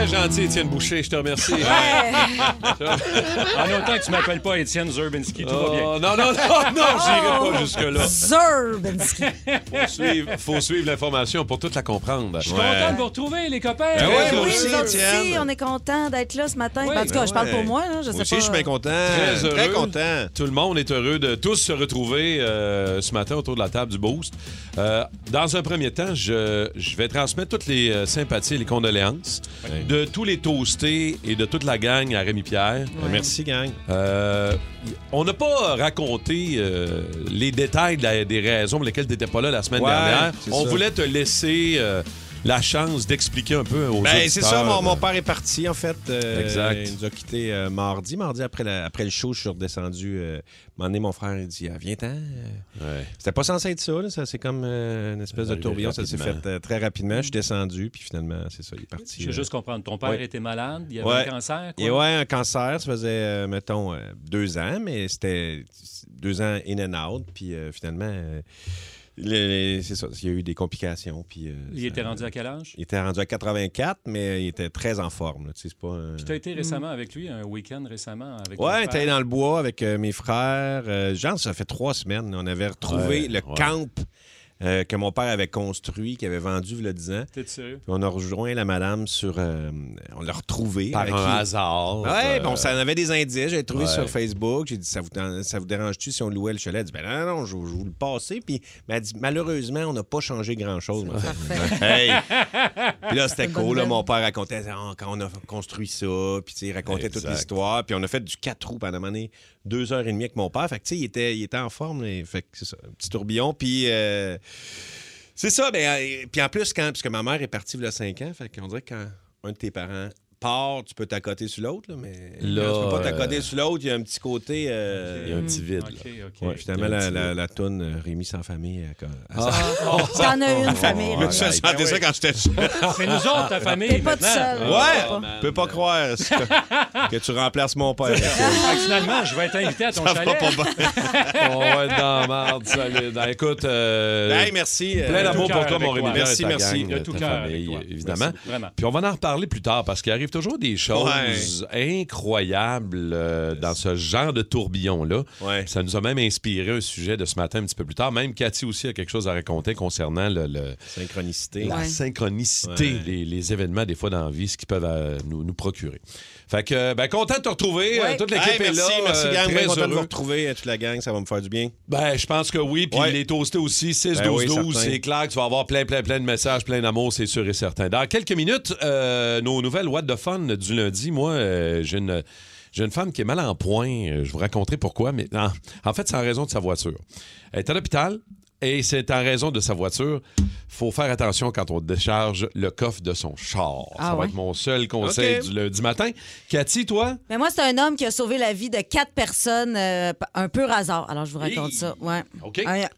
Très gentil, Étienne Boucher, je te remercie. En autant que tu m'appelles pas Étienne Zurbinski, tout va bien. Oh, non, non, non, non, j'irai pas jusque-là. Zurbinski. Faut suivre, faut suivre l'information pour toute la comprendre. Je suis content de vous retrouver, les copains. Ben ouais, Oui, oui, aussi, nous on est content d'être là ce matin. Oui, Ben, en tout cas, ben je parle ouais. pour moi. Là, je sais Moi aussi, pas. je suis bien content. Très heureux. Très content. Tout le monde est heureux de tous se retrouver euh, ce matin autour de la table du Boost. Euh, dans un premier temps, je, je vais transmettre toutes les euh, sympathies et les condoléances de tous les toastés et de toute la gang à Rémi-Pierre. Merci, gang. Euh, on n'a pas raconté euh, les détails de la- des raisons pour lesquelles tu n'étais pas là la semaine Ouais, dernière. c'est On ça. voulait te laisser euh, la chance d'expliquer un peu aux Ben, auditeurs. c'est ça, mon, mon père est parti, en fait. Euh, Exact. Il nous a quittés euh, mardi. Mardi, après, la- après le show, je suis redescendu. Euh, un moment donné, mon frère, il dit ah, Viens-t'en. Ouais. C'était pas censé être ça, là. ça c'est comme euh, une espèce de tourbillon. Ça s'est fait euh, très rapidement. Je suis descendu, puis finalement, c'est ça, il est parti. Je veux euh. juste comprendre. Ton père Ouais. était malade, il avait Ouais. un cancer. Quoi? Et ouais, un cancer, ça faisait, euh, mettons, euh, deux ans, mais c'était deux ans in and out. Puis euh, finalement, euh, c'est ça, il y a eu des complications. Puis, euh, Il ça- était rendu à quel âge? Il était rendu à 84, mais il était très en forme. là, tu sais, c'est pas un- Puis tu as été récemment avec lui, un week-end récemment avec Ouais, était allé dans le bois avec euh, mes frères. Euh, genre, ça fait trois semaines. On avait retrouvé Ouais, le ouais. camp euh, que mon père avait construit, qu'il avait vendu il y a 10 ans. T'es sérieux? Puis on a rejoint la madame sur... euh, on l'a retrouvé. Par un qui- hasard. Ouais, euh, bon, ça en avait des indices. J'ai trouvé ouais. sur Facebook. J'ai dit, ça vous, ça vous dérange-tu si on louait le chalet? Elle dit, ben non, non, je, je vais vous le passer. Puis elle dit, malheureusement, on n'a pas changé grand-chose. Hey! Puis là, c'était cool. là, mon père racontait Ah, quand on a construit ça. Puis il racontait toute l'histoire. Puis on a fait du 4 roues pendant une année, deux heures et demie avec mon père. Fait que tu sais, il était, il était en forme. Fait que c'est ça, un petit tourbillon. Puis. euh, c'est ça, ben, euh, puis en plus, quand, puisque ma mère est partie il y a 5 ans, fait qu'on dirait que quand un de tes parents part, tu peux t'accoter sur l'autre, là, mais Là, quand tu peux pas euh, t'accoter sur l'autre, il y a un petit côté... euh, Il y a un petit vide. OK, là. OK. ouais, finalement, il y a un la, toune euh, Rémi sans famille... euh, quand- T'en as une famille. Là. Je ouais. sentais ça quand j'étais seul. C'est nous autres, ta famille. T'es pas tout seul. Ouais! Je peux pas croire que, que tu remplaces mon père. Finalement, je vais être invité à ton Ça va chalet. pas bien. On va être dans la marde, solide. Ah, Écoute, euh, Hey, merci. euh, plein d'amour pour toi, mon Rémi Merci, merci. De tout cœur évidemment. Puis on va en reparler plus tard parce qu'il arrive toujours des choses incroyables euh, dans ce genre de tourbillon-là. Ouais. Ça nous a même inspiré un sujet de ce matin un petit peu plus tard. Même Cathy aussi a quelque chose à raconter concernant le- le, Synchronicité. la Ouais. synchronicité, Ouais. les, les événements des fois dans la vie, ce qu'ils peuvent euh, nous, nous procurer. Fait que, ben, content de te retrouver. Ouais. Euh, Toute l'équipe Hey, est là. merci, merci, gang. content de vous heureux. retrouver, toute la gang. Ça va me faire du bien. Ben, je pense que oui. Puis Ouais. les toastés aussi, 6, Ben 12, oui, 12. certain. C'est clair que tu vas avoir plein, plein, plein de messages, plein d'amour, c'est sûr et certain. Dans quelques minutes, euh, nos nouvelles What the Fun du lundi. Moi, euh, j'ai une. J'ai une femme qui est mal en point. Euh, Je vous raconterai pourquoi, mais en, en fait, c'est en raison de sa voiture. Elle est à l'hôpital et c'est en raison de sa voiture. faut faire attention quand on décharge le coffre de son char. Ah Ça va ouais? être mon seul conseil du lundi matin. Cathy, toi? Mais moi, c'est un homme qui a sauvé la vie de quatre personnes, euh, un peu hasard. Alors, je vous raconte ça. Ouais.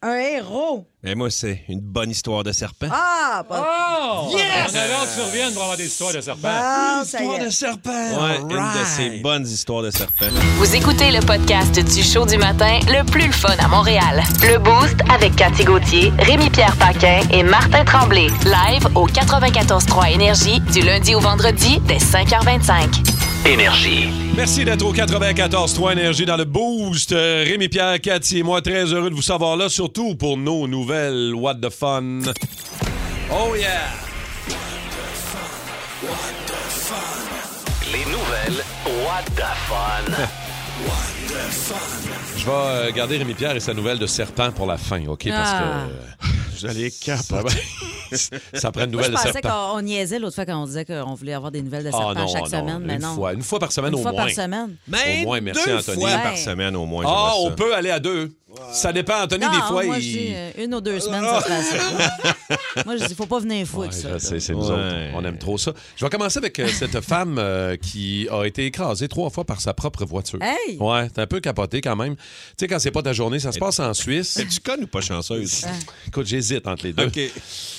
Un héros. Et moi, c'est une bonne histoire de serpent. Ah! Pas... Oh! Yes! On avait hâte que tu reviennes pour avoir des histoires de serpents. Ah, ça y est. serpent. Ouais, une de ces bonnes histoires de serpent. Vous écoutez le podcast du show du matin le plus le fun à Montréal. Le Boost avec Cathy Gauthier, Rémi-Pierre Paquin et Martin Tremblay. Live au 94.3 Énergie du lundi au vendredi dès 5h25. Énergie. Merci d'être au 94.3 Énergie dans le Boost. Euh, Rémi Pierre, Cathy et moi, très heureux de vous savoir là, surtout pour nos nouvelles What the Fun. Oh yeah! Les nouvelles What the Fun. Je vais euh, garder Rémi Pierre et sa nouvelle de serpent pour la fin, OK? Parce Ah. que J'allais ça, capoter. ça prend une Moi, je nouvelle de pensais serpent. qu'on on niaisait l'autre fois quand on disait qu'on voulait avoir des nouvelles de Ah serpents non, chaque non, semaine, mais une non. Fois, une fois par semaine Une au fois moins. par semaine. Mais Au moins, merci, deux Anthony. fois Ouais. par semaine au moins. Ah, j'aimerais on ça. peut aller à deux. Ça dépend, Anthony, Non, des fois, moi, il... je dis euh, une ou deux semaines, ça assez. moi, je dis, faut pas venir fou Ouais, avec ça. c'est nous Ouais. autres. On aime trop ça. Je vais commencer avec euh, cette femme euh, qui a été écrasée trois fois par sa propre voiture. Hey! Ouais, t'es un peu capoté quand même. Tu sais, quand c'est pas ta journée, ça se passe en Suisse. Es-tu conne ou pas chanceuse? Écoute, j'hésite entre les deux. OK.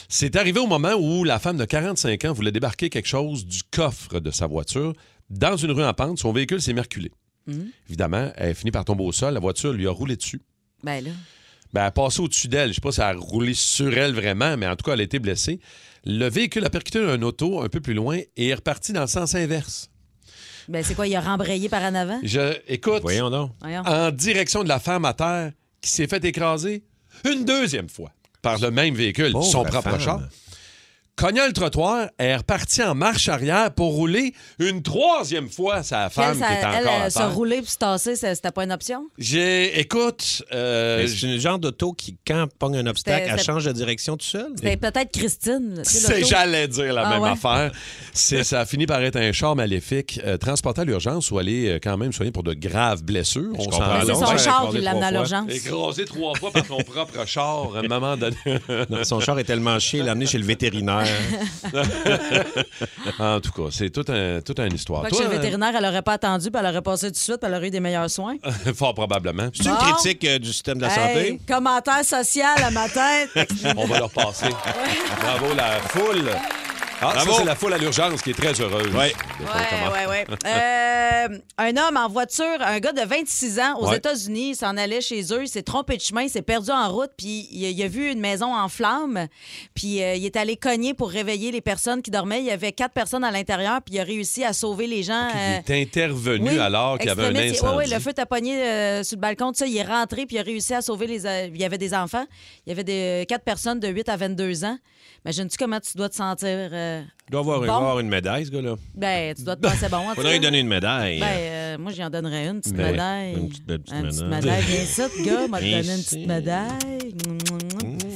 C'est arrivé au moment où la femme de 45 ans voulait débarquer quelque chose du coffre de sa voiture dans une rue en pente. Son véhicule s'est merculé. Évidemment, elle finit par tomber au sol. La voiture lui a roulé dessus. Ben là. Ben, elle a passé au-dessus d'elle. Je sais pas si elle a roulé sur elle vraiment, mais en tout cas, elle a été blessée. Le véhicule a percuté un auto un peu plus loin et est reparti dans le sens inverse. Ben c'est quoi, il a rembrayé par en avant? Je, écoute, Voyons donc. Voyons. en direction de la femme à terre qui s'est fait écraser une deuxième fois par le même véhicule, Pauvre son propre femme. char. Cogna le trottoir, elle est repartie en marche arrière pour rouler une troisième fois sa femme Elle, ça- qui était elle, encore euh, à se terre. rouler puis se tasser, ça- c'était pas une option? J'ai, écoute, euh, Mais C'est une genre d'auto qui, quand elle pogne un obstacle, C'était- elle change de direction tout seul. C'était peut-être Christine. tu sais, C'est, l'auto. j'allais dire la Ah même ouais? affaire. C'est, ça a fini par être un char maléfique, euh, transporté à l'urgence ou aller euh, quand même soigner pour de graves blessures. On comprends. s'en Mais c'est son char qui l'a amené à trois fois. l'urgence. Écrasé trois fois par son propre char à un moment donné. Non, son char est tellement chier, il l'a amené chez le vétérinaire. en tout cas, c'est toute un, toute une histoire. Toi, chez le vétérinaire, elle aurait pas attendu, puis elle aurait passé tout de suite, puis elle aurait eu des meilleurs soins. euh, fort probablement. C'est une Bon. critique euh, du système de la Hey, santé. commentaire social à ma tête. On va leur passer. Bravo, la foule. Ah, ça, c'est la foule à l'urgence qui est très heureuse. Ouais, ouais, ouais. Euh, un homme en voiture, un gars de 26 ans aux Ouais. États-Unis, il s'en allait chez eux, il s'est trompé de chemin, il s'est perdu en route, puis il, a- il a vu une maison en flammes, puis euh, il est allé cogner pour réveiller les personnes qui dormaient. Il y avait quatre personnes à l'intérieur, puis il a réussi à sauver les gens. Il euh, est intervenu oui, alors qu'il y avait un incendie. Oui, oui, le feu t'a pogné euh, sur le balcon, ça. Il est rentré, puis il a réussi à sauver les. il y avait des enfants. Il y avait des, quatre personnes de 8 à 22 ans. Imagine-tu comment tu dois te sentir. euh, Il doit avoir, Bon? avoir une médaille, ce gars-là. ben, tu dois te penser bon. tout Faudrait lui donner une médaille. Ben, euh, moi, j'y en donnerais une petite Mais- médaille. Une petite- une petite Une petite médaille. Viens ça, gars, m'a donné une petite médaille.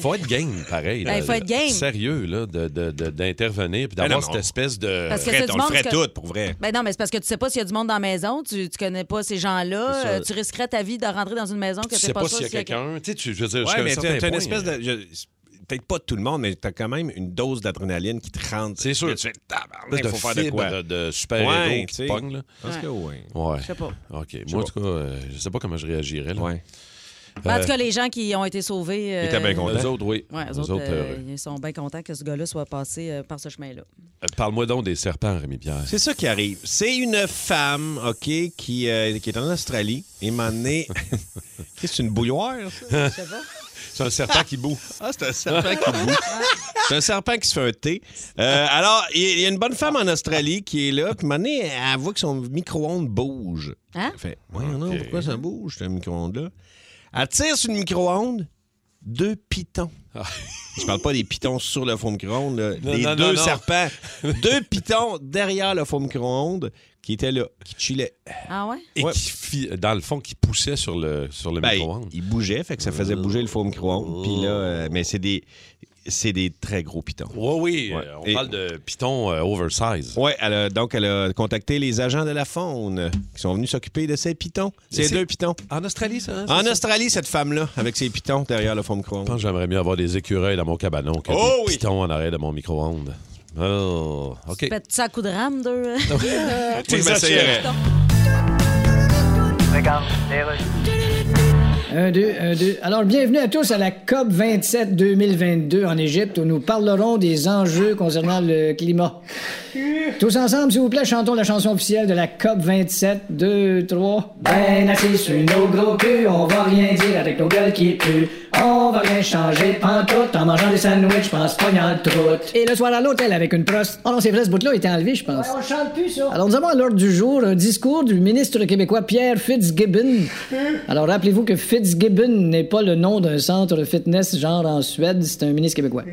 Faut être game, pareil. Ben, là. il faut être game. Sérieux, là, de- de- de- d'intervenir puis Ben d'avoir cette espèce de... Parce que du on le ferait que- tout, pour vrai. Ben non, mais c'est parce que tu sais pas s'il y a du monde dans la maison, tu, tu connais pas ces gens-là, euh, tu risquerais ta vie de rentrer dans une maison que Tu sais pas, sûr s'il y a quelqu'un. Tu sais, tu- je veux dire, Ouais, un mais une point, espèce de. Peut-être pas tout le monde, mais t'as quand même une dose d'adrénaline qui te rentre. C'est sûr. Tu fais tabarnak, faut faire de quoi? de, de super-héros Ouais, qui tu sais. te pognent, là. Parce que oui. Ouais. Je sais pas. OK. Moi, en tout cas, euh, je sais pas comment je réagirais. Là. Ouais. Ben, en tout cas, les gens qui ont été sauvés. euh, Ils étaient bien contents. Eux autres, oui. Ouais, eux Eux autres, autres, euh, euh, ils sont bien contents que ce gars-là soit passé euh, par ce chemin-là. euh, Parle-moi donc des serpents, Rémi-Pierre. C'est ça qui arrive. C'est une femme, OK, qui, euh, qui est en Australie et m'a amené. c'est une bouilloire, ça? Je sais pas. C'est un serpent qui boue. Ah, c'est un serpent qui boue. C'est un serpent qui se fait un thé. Euh, alors, il y a- une bonne femme en Australie qui est là, puis à un moment donné, elle voit que son micro-ondes bouge. Hein? Elle fait, ouais, non, pourquoi ça bouge, ce micro-ondes-là? Elle tire sur le micro-ondes, deux pitons. Je parle pas des pitons sur le faux micro-ondes, les non, deux non, non. serpents. deux pitons derrière le faux micro-ondes qui étaient là, qui chillaient. Ah ouais? Et Ouais. qui, fi- dans le fond, qui poussait sur le, sur le Ben, micro-ondes. ils bougeaient, fait que ça faisait bouger le faux micro-ondes. Puis là, euh, mais c'est des, c'est des très gros pitons. Oui, oui. Ouais. euh, on Et- parle de python euh, oversize. Oui, elle a- donc elle a contacté les agents de la faune qui sont venus s'occuper de ces pitons. Ces deux pitons. En Australie, ça? hein, En ça? Australie, cette femme-là, avec ses pitons derrière le fond Je micro-ondes. pense que j'aimerais mieux avoir des écureuils dans mon cabanon que Oh des oui! pitons en arrêt de mon micro-ondes. Oh, OK. Faites ça à coup de rame, deux? Moi, je m'essayerais. Un, deux, un, deux. Alors, bienvenue à tous à la COP 27 2022 en Égypte où nous parlerons des enjeux concernant le climat. Tous ensemble, s'il vous plaît, chantons la chanson officielle de la COP 27. Deux, trois. Ben assis sur nos gros culs, on va rien dire avec nos gueules qui puent. On va rien changer pantoute en mangeant des sandwichs, pense pognant le troute. Et le soir à l'hôtel avec une proste. Oh non, c'est vrai, ce bout-là était enlevé, je pense. on chante plus, ça. Alors, nous avons à l'ordre du jour un discours du ministre québécois Pierre Fitzgibbon. Alors, rappelez-vous que Fitzgibbon n'est pas le nom d'un centre fitness genre en Suède, c'est un ministre québécois.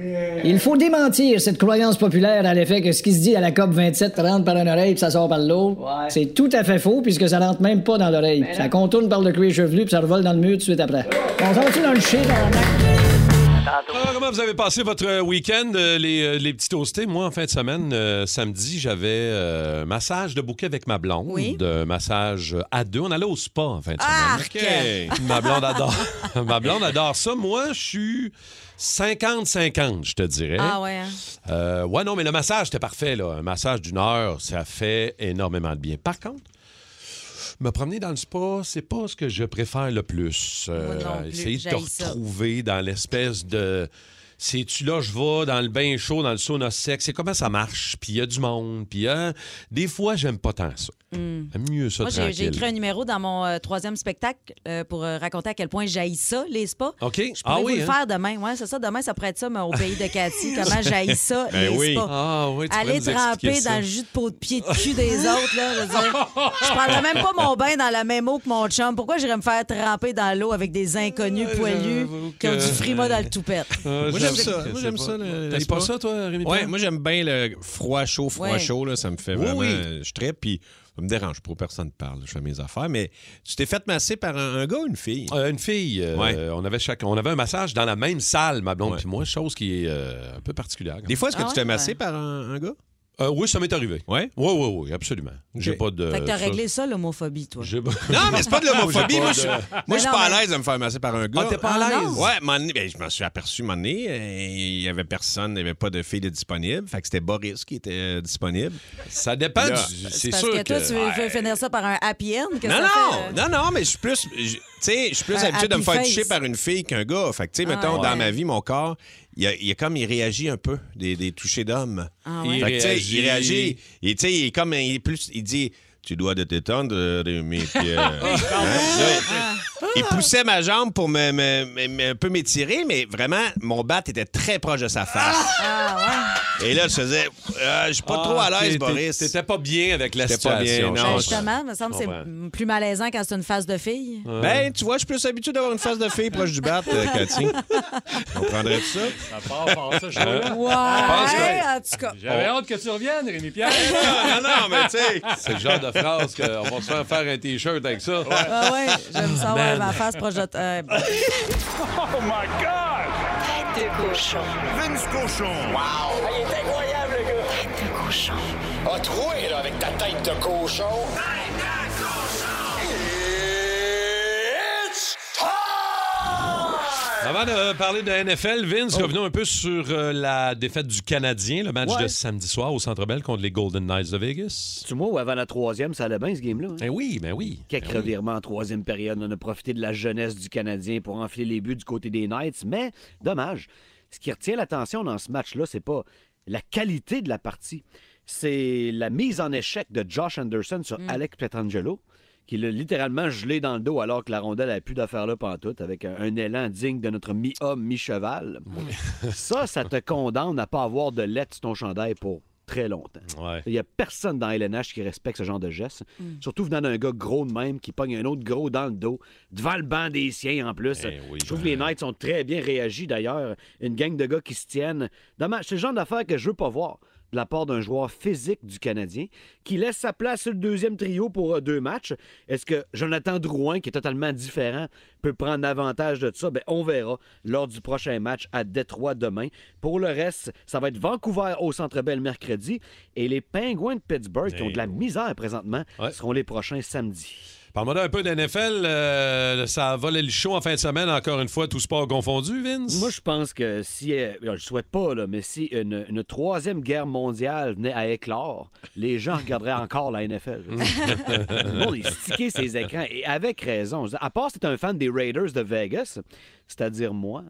Il faut démentir cette croyance populaire à l'effet que ce qui se dit à la COP 27 rentre par une oreille puis ça sort par l'autre. C'est tout à fait faux puisque ça rentre même pas dans l'oreille. Ça contourne par le cuir chevelu puis ça revole dans le mur tout de suite après. On s'en tu dans le chien, Alors, comment vous avez passé votre euh, week-end, euh, les, euh, les petits toastés? Moi, en fin de semaine, euh, samedi, j'avais euh, un massage de bouquet avec ma blonde. Oui. De massage à deux. On allait au spa en fin de semaine. Arc! Ma blonde adore. ma blonde adore ça. Moi, je suis 50-50, je te dirais. Ah ouais, hein? Euh, ouais, non, mais le massage, c'était parfait. Là. Un massage d'une heure, ça fait énormément de bien. Par contre, me promener dans le spa, c'est pas ce que je préfère le plus. Euh, Moi non plus, essayer de te j'haïs ça. retrouver dans l'espèce de C'est-tu là, je vais dans le bain chaud, dans le sauna sec, c'est comment ça marche, puis il y a du monde, puis hein, des fois, j'aime pas tant ça. J'aime mieux ça Moi, j'ai- j'ai tranquille. écrit un numéro dans mon euh, troisième spectacle euh, pour euh, raconter à quel point j'haïs ça, les spas. OK? Je pourrais Ah vous oui, le hein? faire demain. Ouais, c'est ça. Demain, ça pourrait être ça, mais au pays de Cathy. Comment j'haïs ça, Ben les oui. spas. Ah oui, tu pourrais Aller expliquer tremper ça. dans le jus de peau de pied de cul des autres, là. Je, veux dire, je prendrais même pas mon bain dans la même eau que mon chum. Pourquoi j'irais me faire tremper dans l'eau avec des inconnus poilus j'avoue qui ont que- du frima dans le toupette? Ah, Moi, j'aime ça. Moi, c'est j'aime pas- ça, T'aimes pas ça, toi, Rémi? Ouais, moi j'aime bien le froid chaud, froid Ouais. chaud là, ça me fait Oui, vraiment oui. je trippe puis ça me dérange pour personne ne parle, je fais mes affaires mais tu t'es fait masser par un, un gars ou une fille? Euh, une fille, euh, Ouais. on, avait chaque, on avait un massage dans la même salle, ma blonde puis moi, chose qui est euh, un peu particulière. Des fois est-ce que Ah tu t'es ouais? massé par un, un gars? Euh, oui, ça m'est arrivé. Ouais? Oui, oui, oui, absolument. J'ai pas de. Fait que t'as ça- réglé ça, l'homophobie, toi? j'ai- Non, mais c'est pas de l'homophobie. Moi, de- moi, je suis pas mais- à l'aise de me faire masser par un gars. Ah, t'es pas à Ah, l'aise? Ouais, donné, ben, je me suis aperçu donné, euh, il y avait personne, il n'y avait pas de fille de disponible. Fait que c'était Boris qui était euh, disponible. Ça dépend. Là, du- C'est C'est parce sûr que toi, tu veux finir ça par un happy end? que Non, ça non, fait, euh, non, non, mais je suis plus, je- tu sais, je suis plus habitué de me faire face. toucher par une fille qu'un gars. Fait que, tu sais, Ah, mettons, ouais. dans ma vie, mon corps, il y a, il a comme, il réagit un peu, des, des touchés d'hommes. Ah Il ouais. Sais, réagit. il réagit. Et, tu sais, il est comme, il est plus, il dit, tu dois de t'étendre, euh, mes pieds. Il poussait ma jambe pour me, me- me- me- un peu m'étirer, mais vraiment, mon bat était très proche de sa face. Ah, Et là, je faisais, euh, je suis pas trop à Ah, l'aise, Boris. T'étais pas bien avec la J'étais pas bien, situation. non. Ben justement, il me semble que c'est plus malaisant quand c'est une face de fille. Ben, tu vois, je suis plus habitué d'avoir une face de fille proche du bat, euh, Cathy. On prendrait tout ça? Ça part par ça, je suis là. Ouais, en tout cas. J'avais hâte que tu reviennes, Rémi Pierre. non, non, mais tu sais. C'est le genre de phrase qu'on va se faire faire un T-shirt avec ça. Ah ouais, j'aime ça, ouais, ma face proche de... euh, Tête de cochon. Vince Cochon. Wow! il est incroyable, le gars! Tête de cochon. A troué, là, avec ta tête de cochon. Avant de parler de NFL, Vince, revenons un peu sur euh, la défaite du Canadien, le match Ouais. de samedi soir au Centre Bell contre les Golden Knights de Vegas. Tu ou avant la troisième, ça allait bien, ce game-là. hein? Ben oui, ben oui. Quelques Ben oui. revirements en troisième période. On a profité de la jeunesse du Canadien pour enfiler les buts du côté des Knights. Mais, dommage, ce qui retient l'attention dans ce match-là, c'est pas la qualité de la partie. C'est la mise en échec de Josh Anderson sur Alex Petrangelo, qui l'a littéralement gelé dans le dos alors que la rondelle n'a plus d'affaires là pantoute, avec un, un élan digne de notre mi-homme, mi-cheval. ça, ça te condamne à pas avoir de lettres sur ton chandail pour très longtemps. Ouais. Il n'y a personne dans LNH qui respecte ce genre de geste. Surtout venant d'un gars gros de même qui pogne un autre gros dans le dos, devant le banc des siens en plus. Eh oui, je trouve que les Knights ont très bien réagi d'ailleurs. Une gang de gars qui se tiennent. Dommage, C'est le genre d'affaire que je veux pas voir de la part d'un joueur physique du Canadien qui laisse sa place sur le deuxième trio pour euh, deux matchs. Est-ce que Jonathan Drouin, qui est totalement différent, peut prendre avantage de ça? Ben, on verra lors du prochain match à Détroit demain. Pour le reste, ça va être Vancouver au Centre Bell mercredi et les Penguins de Pittsburgh, qui ont de la misère présentement, Ouais. seront les prochains samedi. Parle-moi un peu d'NFL. euh, ça a volé le show en fin de semaine, encore une fois, tout sport confondu, Vince? Moi, je pense que si, euh, je souhaite pas, là, mais si une, une troisième guerre mondiale venait à éclore, les gens regarderaient encore la NFL. Le monde est stické ses écrans, et avec raison. À part si t'es un fan des Raiders de Vegas, c'est-à-dire moi,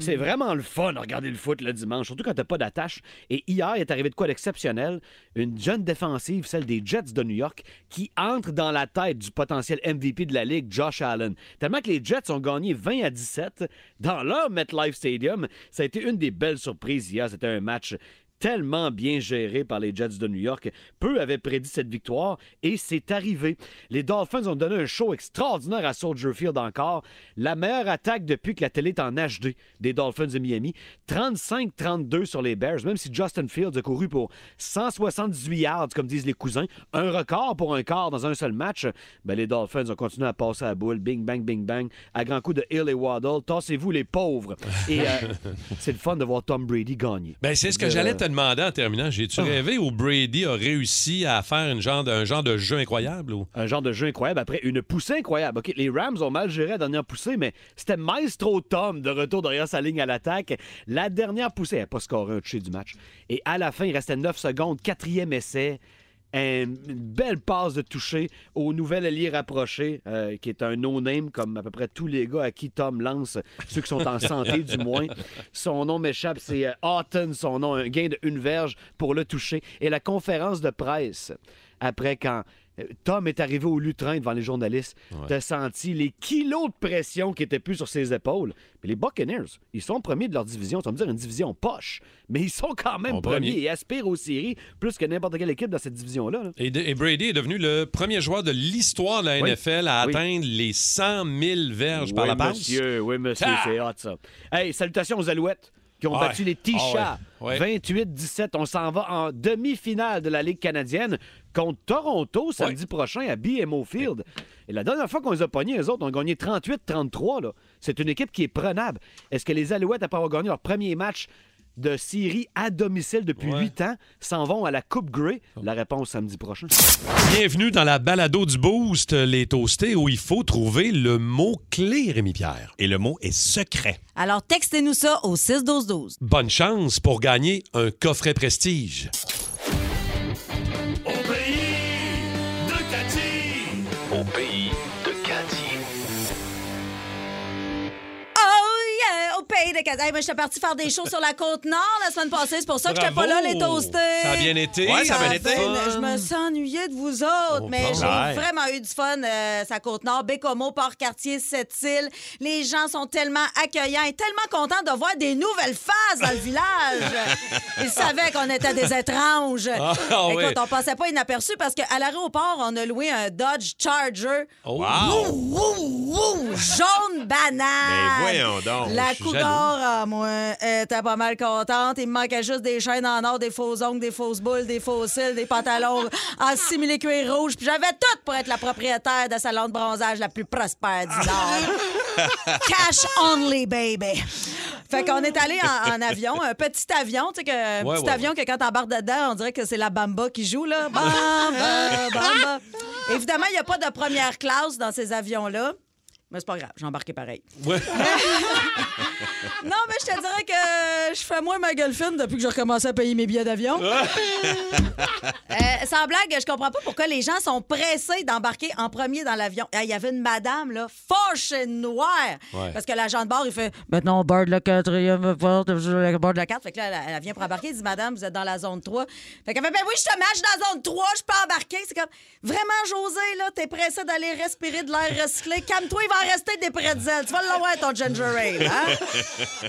c'est vraiment le fun de regarder le foot le dimanche, surtout quand t'as pas d'attache. Et hier, il est arrivé de quoi d'exceptionnel? Une jeune défensive, celle des Jets de New York, qui entre dans la tête du potentiel MVP de la Ligue, Josh Allen. Tellement que les Jets ont gagné 20 à 17 dans leur MetLife Stadium. Ça a été une des belles surprises hier. C'était un match tellement bien géré par les Jets de New York. Peu avaient prédit cette victoire et c'est arrivé. Les Dolphins ont donné un show extraordinaire à Soldier Field encore. La meilleure attaque depuis que la télé est en HD des Dolphins de Miami. 35-32 sur les Bears, même si Justin Fields a couru pour 178 yards, comme disent les cousins. Un record pour un quart dans un seul match. Ben, les Dolphins ont continué à passer à la boule. Bing, bang, bing, bang. À grand coup de Hill et Waddle. Tassez-vous les pauvres. Et euh, c'est le fun de voir Tom Brady gagner. Ben, c'est ce que Euh, j'allais te en terminant. J'ai-tu rêvé où Brady a réussi à faire une genre de, un genre de jeu incroyable? Ou... un genre de jeu incroyable après une poussée incroyable. OK, les Rams ont mal géré la dernière poussée, mais c'était Maestro Tom de retour derrière sa ligne à l'attaque. La dernière poussée, elle n'a pas scoré un touché du match. Et à la fin, il restait 9 secondes, quatrième essai. Une belle passe de toucher au nouvel allié rapproché, euh, qui est un no-name comme à peu près tous les gars à qui Tom lance, ceux qui sont en santé du moins. Son nom m'échappe, c'est euh, Houghton, son nom, un gain de une verge pour le toucher. Et la conférence de presse, après quand Tom est arrivé au lutrin devant les journalistes, t'as senti les kilos de pression qui étaient plus sur ses épaules. Mais les Buccaneers, ils sont premiers de leur division. Ça veut dire une division poche, mais ils sont quand même premiers et aspirent aux séries plus que n'importe quelle équipe dans cette division-là. là. Et, Brady est devenu le premier joueur de l'histoire de la Oui. NFL à Oui. atteindre les 100 000 verges par la passe. monsieur, oui, monsieur, Ah! c'est hot, ça. Hey, salutations aux Alouettes qui ont Ah battu les T-Chats. Ah ouais. 28-17. On s'en va en demi-finale de la Ligue canadienne contre Toronto samedi prochain à BMO Field. Et la dernière fois qu'on les a pognés, les autres ont gagné 38-33. là. C'est une équipe qui est prenable. Est-ce que les Alouettes, après avoir gagné leur premier match de série à domicile depuis Ouais. huit ans, s'en vont à la Coupe Grey? La réponse samedi prochain. Bienvenue dans la balado du Boost, les toastés, où il faut trouver le mot-clé, Rémi-Pierre. Et le mot est secret. Alors, textez-nous ça au 6-12-12. Bonne chance pour gagner un coffret prestige. Au pays de Cathy. Au pays yeah! Au pays de Canada. Hey, moi, j'étais partie faire des shows sur la côte nord la semaine passée. C'est pour ça que j'étais pas là, les toastés. Ça a bien été. Ouais, ça a bien Ça été. Je me sens ennuyée de vous autres, Oh, mais bon. j'ai Ouais. vraiment eu du fun. Euh, sa côte nord, Bécomo, Port-Cartier, Sept-Îles. Les gens sont tellement accueillants et tellement contents de voir des nouvelles faces dans le village. Ils savaient qu'on était des étranges. Ah, Écoute, oui. on passait pas inaperçu parce qu'à l'aéroport, on a loué un Dodge Charger. Oh. Wouh, wouh, wouh, jaune banane. Ben voyons donc, La je ah, moi, était pas mal contente. Il me manquait juste des chaînes en or, des faux ongles, des fausses boules, des faux cils, des pantalons en simili cuir rouge. Puis j'avais tout pour être la propriétaire de salon de bronzage la plus prospère du Nord. Cash only, baby. Fait qu'on est allé en, en avion, un petit avion, tu sais, que, un Ouais, petit ouais, avion que quand t'embarques dedans, on dirait que c'est la bamba qui joue, là. Bamba, bamba. Évidemment, il n'y a pas de première classe dans ces avions-là. Mais c'est pas grave, j'ai embarqué pareil. Ouais. Non, mais je te dirais que je fais moins ma gueule fine depuis que j'ai recommencé à payer mes billets d'avion. Euh, sans blague, je comprends pas pourquoi les gens sont pressés d'embarquer en premier dans l'avion. Il y avait une madame, là, de noire. Ouais. Parce que l'agent de bord, il fait Maintenant, on borde la quatrième porte, je borde la carte. Fait que là, elle, elle vient pour embarquer. Elle dit Madame, vous êtes dans la zone 3. Fait qu'elle fait Ben oui, je te match dans la zone 3, je peux embarquer. C'est comme Vraiment, José, là, t'es pressé d'aller respirer de l'air recyclé. Calme-toi, il va en rester des pretzels. Tu vas l'avoir, ton ginger ale. Hein?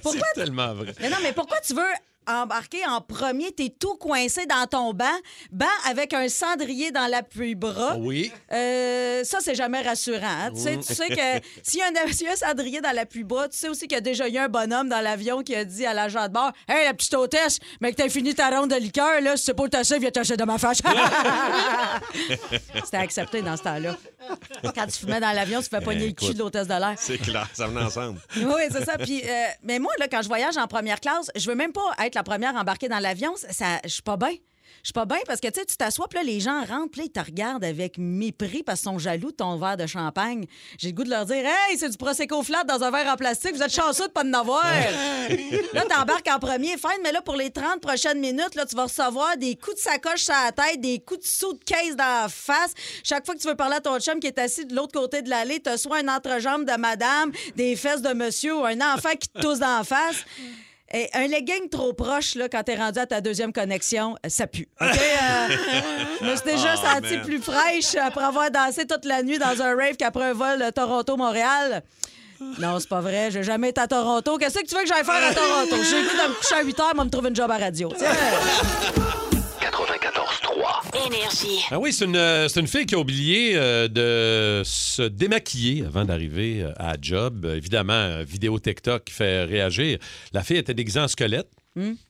Pourquoi C'est tellement vrai. mais non, mais pourquoi tu veux embarquer en premier? T'es tout coincé dans ton banc, banc avec un cendrier dans l'appui-bras. Oui. Euh, ça, c'est jamais rassurant. hein? Tu, sais, tu sais que s'il y, a un- s'il y a un cendrier dans l'appui-bras, tu sais aussi qu'il y a déjà eu un bonhomme dans l'avion qui a dit à l'agent de bord Hey, la petite hôtesse, mais que t'as fini ta ronde de liqueur, là, si c'est pas le tasser, viens tasser de ma fâche. C'était accepté dans ce temps-là. Quand tu fumais dans l'avion, tu fais pogner le cul de l'hôtesse de l'air. C'est clair, ça venait ensemble. Oui, c'est ça. Puis, euh, mais moi, là, quand je voyage en première classe, je veux même pas être la première embarquée dans l'avion. Ça, ça- je suis pas bien. Je suis pas bien parce que tu t'assois, puis là, les gens rentrent, puis ils te regardent avec mépris parce qu'ils sont jaloux de ton verre de champagne. J'ai le goût de leur dire Hey, c'est du Prosecco flat dans un verre en plastique, vous êtes chanceux de pas en avoir. là, t'embarques en premier, fine, mais là, pour les 30 prochaines minutes, là, tu vas recevoir des coups de sacoche sur la tête, des coups de saut de caisse dans la face. Chaque fois que tu veux parler à ton chum qui est assis de l'autre côté de l'allée, t'as soit un entrejambe de madame, des fesses de monsieur ou un enfant qui te tousse dans la face. Et un legging trop proche, là, quand t'es rendu à ta deuxième connexion, ça pue. OK? Euh, je me suis déjà Oh, sentie man. plus fraîche après avoir dansé toute la nuit dans un rave qu'après un vol euh, Toronto-Montréal. Non, c'est pas vrai. J'ai jamais été à Toronto. Qu'est-ce que tu veux que j'aille faire à Toronto? J'ai le goût de me coucher à 8 heures, moi, me trouver une job à radio. Tiens. 94.3. Énergie. Ah oui, c'est une, euh, c'est une fille qui a oublié euh, de se démaquiller avant d'arriver euh, à la job. Évidemment, vidéo TikTok qui fait réagir. La fille était déguisée en squelette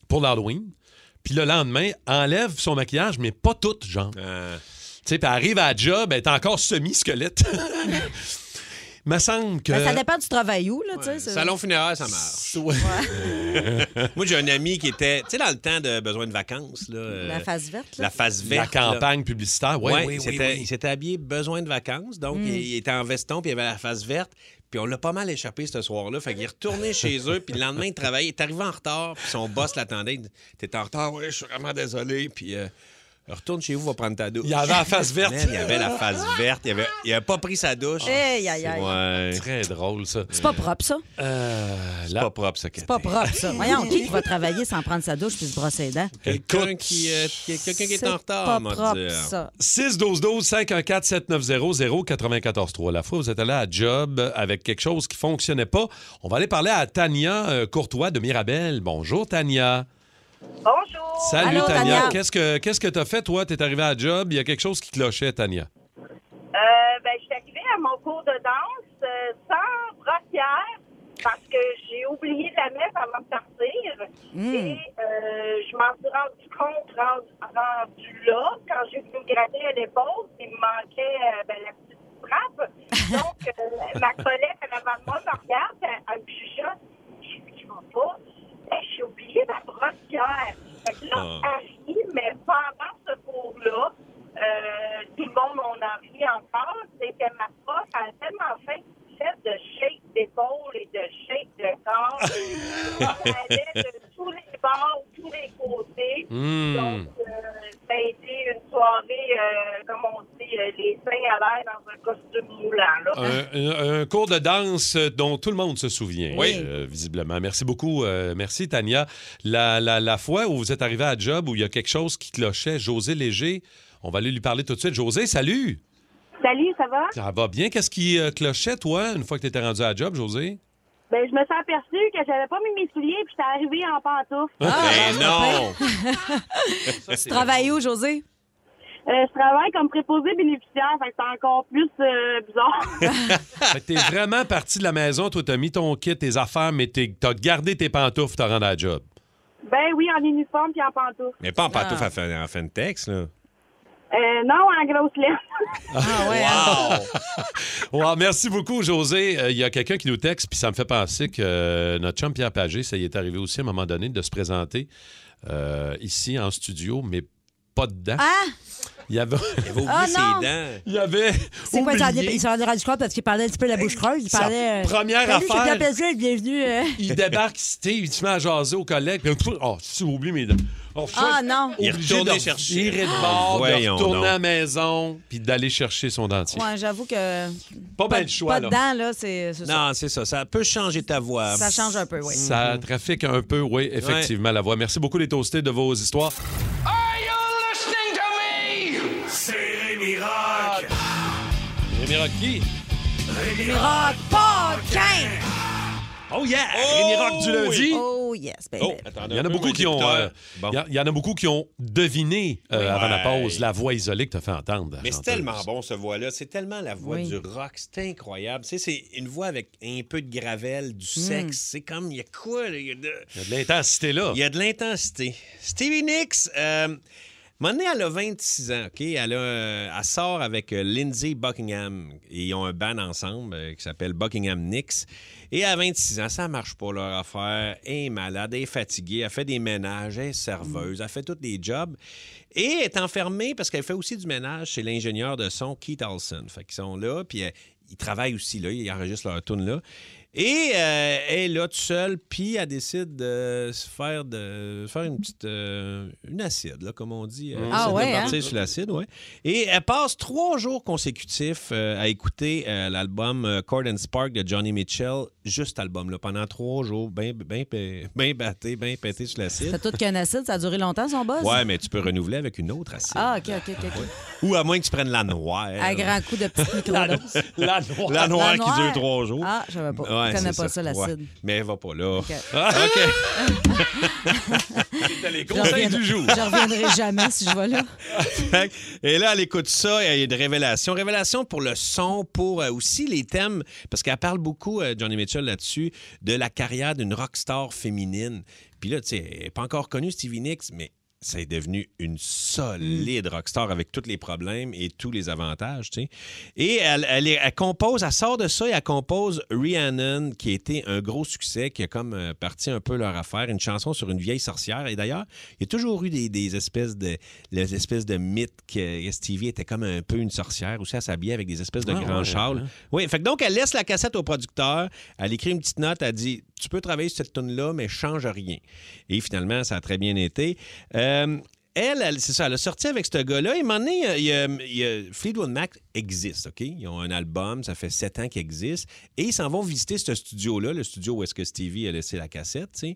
pour l'Halloween. Puis le lendemain, enlève son maquillage, mais pas tout, genre. Euh, Tu sais, puis elle arrive à la job, elle est encore semi-squelette. me semble que... Ben, ça dépend du travail où, là, tu sais. salon funéraire, ça marche. Moi, j'ai un ami qui était, tu sais, dans le temps de besoin de vacances, là. euh, La face verte, là. La face La verte. là. campagne publicitaire, oui, Ouais, oui, il oui, s'était- oui. il s'était habillé besoin de vacances, donc il, il était en veston, puis il avait la face verte. Puis on l'a pas mal échappé ce soir-là. Fait qu'il est retourné chez eux, puis le lendemain, il travaillait. Il est arrivé en retard, puis son boss l'attendait. Il dit T'es en retard, oui, je suis vraiment désolé. Puis. euh, Retourne chez vous, va prendre ta douche. Il y avait la face verte. Man, il y avait la face verte. Il avait, il avait pas pris sa douche. Aïe, aïe, aïe. Ouais. Très drôle, ça. C'est pas propre, ça. Euh, C'est là, pas propre, ça, C'est pas propre, ça. Voyons, qui va travailler sans prendre sa douche puis se brosser les dents? Quelqu'un qui, euh, qui- quelqu'un qui est en retard, pas propre, dit. ça. 612-12-514-7900-943. La fois, vous êtes allé à job avec quelque chose qui fonctionnait pas. On va aller parler à Tania euh, Courtois de Mirabel. Bonjour, Tania. Bonjour. Salut, Allô, Tania. Tania. Qu'est-ce que qu'est-ce que t'as fait, toi? T'es arrivé à job, il y a quelque chose qui clochait, Tania. Euh, ben, je suis arrivée à mon cours de danse euh, sans brossière parce que j'ai oublié de la mettre avant de partir. Hmm. Et euh, je m'en suis rendu compte rendu, rendu là quand j'ai voulu me gratter à l'épaule. Il me manquait euh, ben, la petite frappe. Donc, euh, ma collègue en avant de moi me regarde, elle, elle me chuchote. Je vas pas? Ben, j'ai oublié ma. Fait que là, Ah. elle rit, mais pendant ce cours-là, euh, tout le monde en a ri encore. C'est que ma prof a tellement fait fait de shake d'épaule et de shake de corps. Elle allait de tous les bords, tous les côtés. Hmm. Donc, euh, ça a été une soirée, euh, comme on dit, euh, les seins à l'air dans un costume moulant. Là. Un, un- un cours de danse dont tout le monde se souvient, Oui. euh, visiblement. Merci beaucoup. euh, merci, Tania. La, la- la fois où vous êtes arrivé à job, où il y a quelque chose qui clochait, José Léger, on va aller lui parler tout de suite. José, salut! Salut, ça va? Ça va bien? Qu'est-ce qui euh, clochait, toi, une fois que tu étais rendu à job, José? Ben, je me suis aperçue que j'avais pas mis mes souliers puis j'étais arrivée en pantoufles. Ben non! Tu travailles où, José? Euh, je travaille comme préposé bénéficiaire, fait que c'est encore plus euh, bizarre. Fait que t'es vraiment parti de la maison, toi, t'as mis ton kit, tes affaires, mais t'es- t'as gardé tes pantoufles, t'as rendu à job. ben oui, en uniforme puis en pantoufles. Mais pas en pantoufle à fin- en fin de texte, là. Euh, non, en grosse lettre. Ah ouais. hein? Wow, merci beaucoup, José. Euh, Il y a quelqu'un qui nous texte, puis ça me fait penser que euh, notre chum Pierre Pagé, ça y est arrivé aussi à un moment donné de se présenter euh, ici en studio, mais pas dedans. Ah! Il y avait, Il avait oublié Ah, ses non! dents. il y avait C'est quoi, il s'en est rendu compte parce qu'il parlait un petit peu de la bouche creuse. Il Sa parlait. euh, première Salut, c'est affaire. Bienvenue. euh. Il débarque, Steve, il se met à jaser aux collègues. Puis, oh, si oublie mes dents. Oh, Ah non! Il est obligé retourné de chercher. virer de bord, de retourner à la maison, puis d'aller chercher son dentier. Ouais, j'avoue que. Pas bien de choix, Pas là. dedans, là, c'est. Non, c'est ça. Ça peut changer ta voix. Ça change un peu, oui. Ça trafique un peu, oui, effectivement, la voix. Merci beaucoup, les toastés, de vos histoires. Are Rémi Rock. Rémi Rocky. Rock Paquin! Oh yeah! Rémi Rock du lundi. Oh yes, baby. Oh, Il y en a beaucoup qui ont, euh, Bon. il y a- il y en a beaucoup qui ont deviné euh, avant la Ouais. pause la voix isolée que tu as fait entendre. la Mais c'est chanteuse. tellement bon, ce voix-là. C'est tellement la voix Oui. du rock. C'est incroyable. Tu sais, c'est une voix avec un peu de gravel, du Hmm. sexe. C'est comme, il y a quoi? là? Il y a de, Il y a de l'intensité là. il y a de l'intensité. Stevie Nicks, euh, Mon nez, elle a 26 ans, OK? Elle, sort avec euh, Lindsay Buckingham. Ils ont un band ensemble euh, qui s'appelle Buckingham Nicks. Et à 26 ans, ça marche pas leur affaire. Elle est malade, elle est fatiguée, elle fait des ménages, elle est serveuse, elle fait tous les jobs. Et elle est enfermée parce qu'elle fait aussi du ménage chez l'ingénieur de son Keith Olson. Fait qu'ils sont là, puis euh, ils travaillent aussi là, ils enregistrent leur tune là. Et euh, elle est là toute seule, puis elle décide de se faire, de, faire une petite euh, une acide, là, comme on dit. Elle Ah ouais, de hein? partir sur l'acide, ouais. Et elle passe trois jours consécutifs euh, à écouter euh, l'album euh, Chord and Spark de Johnny Mitchell, juste album, là, pendant trois jours, bien ben, ben, ben batté, bien pété sur l'acide. T'as tout qu'un acide, ça a duré longtemps son buzz? Ouais, mais tu peux renouveler avec une autre acide. Ah, OK, OK, OK. Ou à moins que tu prennes la noire. À grand coup de petite microdose. La noire. La noire La qui noire? dure trois jours. Ah, je savais pas. Ouais, connais pas ça, l'acide. Ouais. Mais elle va pas là. OK. OK. C'était les Je conseils reviendrai- du jour. Je reviendrai jamais si je vais là. Et là, elle écoute ça et il y a de révélations. Révélations pour le son, pour euh, aussi les thèmes, parce qu'elle parle beaucoup, euh, Johnny Mitchell, là-dessus, de la carrière d'une rockstar féminine. Puis là, tu sais, elle n'est pas encore connue, Stevie Nicks, mais c'est devenu une solide rockstar avec tous les problèmes et tous les avantages, tu sais. Et elle, elle, compose, elle sort de ça et elle compose Rhiannon, qui a été un gros succès, qui a comme euh, parti un peu leur affaire, une chanson sur une vieille sorcière. Et d'ailleurs, il y a toujours eu des, des espèces de les espèces de mythes que Stevie était comme un peu une sorcière, aussi elle s'habillait avec des espèces de Ah, grands ouais, châles. Oui, fait que donc elle laisse la cassette au producteur, elle écrit une petite note, elle dit tu peux travailler sur cette tune là mais change rien. Et finalement, ça a très bien été. Euh, elle, elle- c'est ça, elle a sorti avec ce gars-là. Et à un moment donné, il y a, il y a- Fleetwood Mac existe, OK? Ils ont un album, ça fait sept ans qu'ils existent. Et ils s'en vont visiter ce studio-là, le studio où est-ce que Stevie a laissé la cassette, tu sais.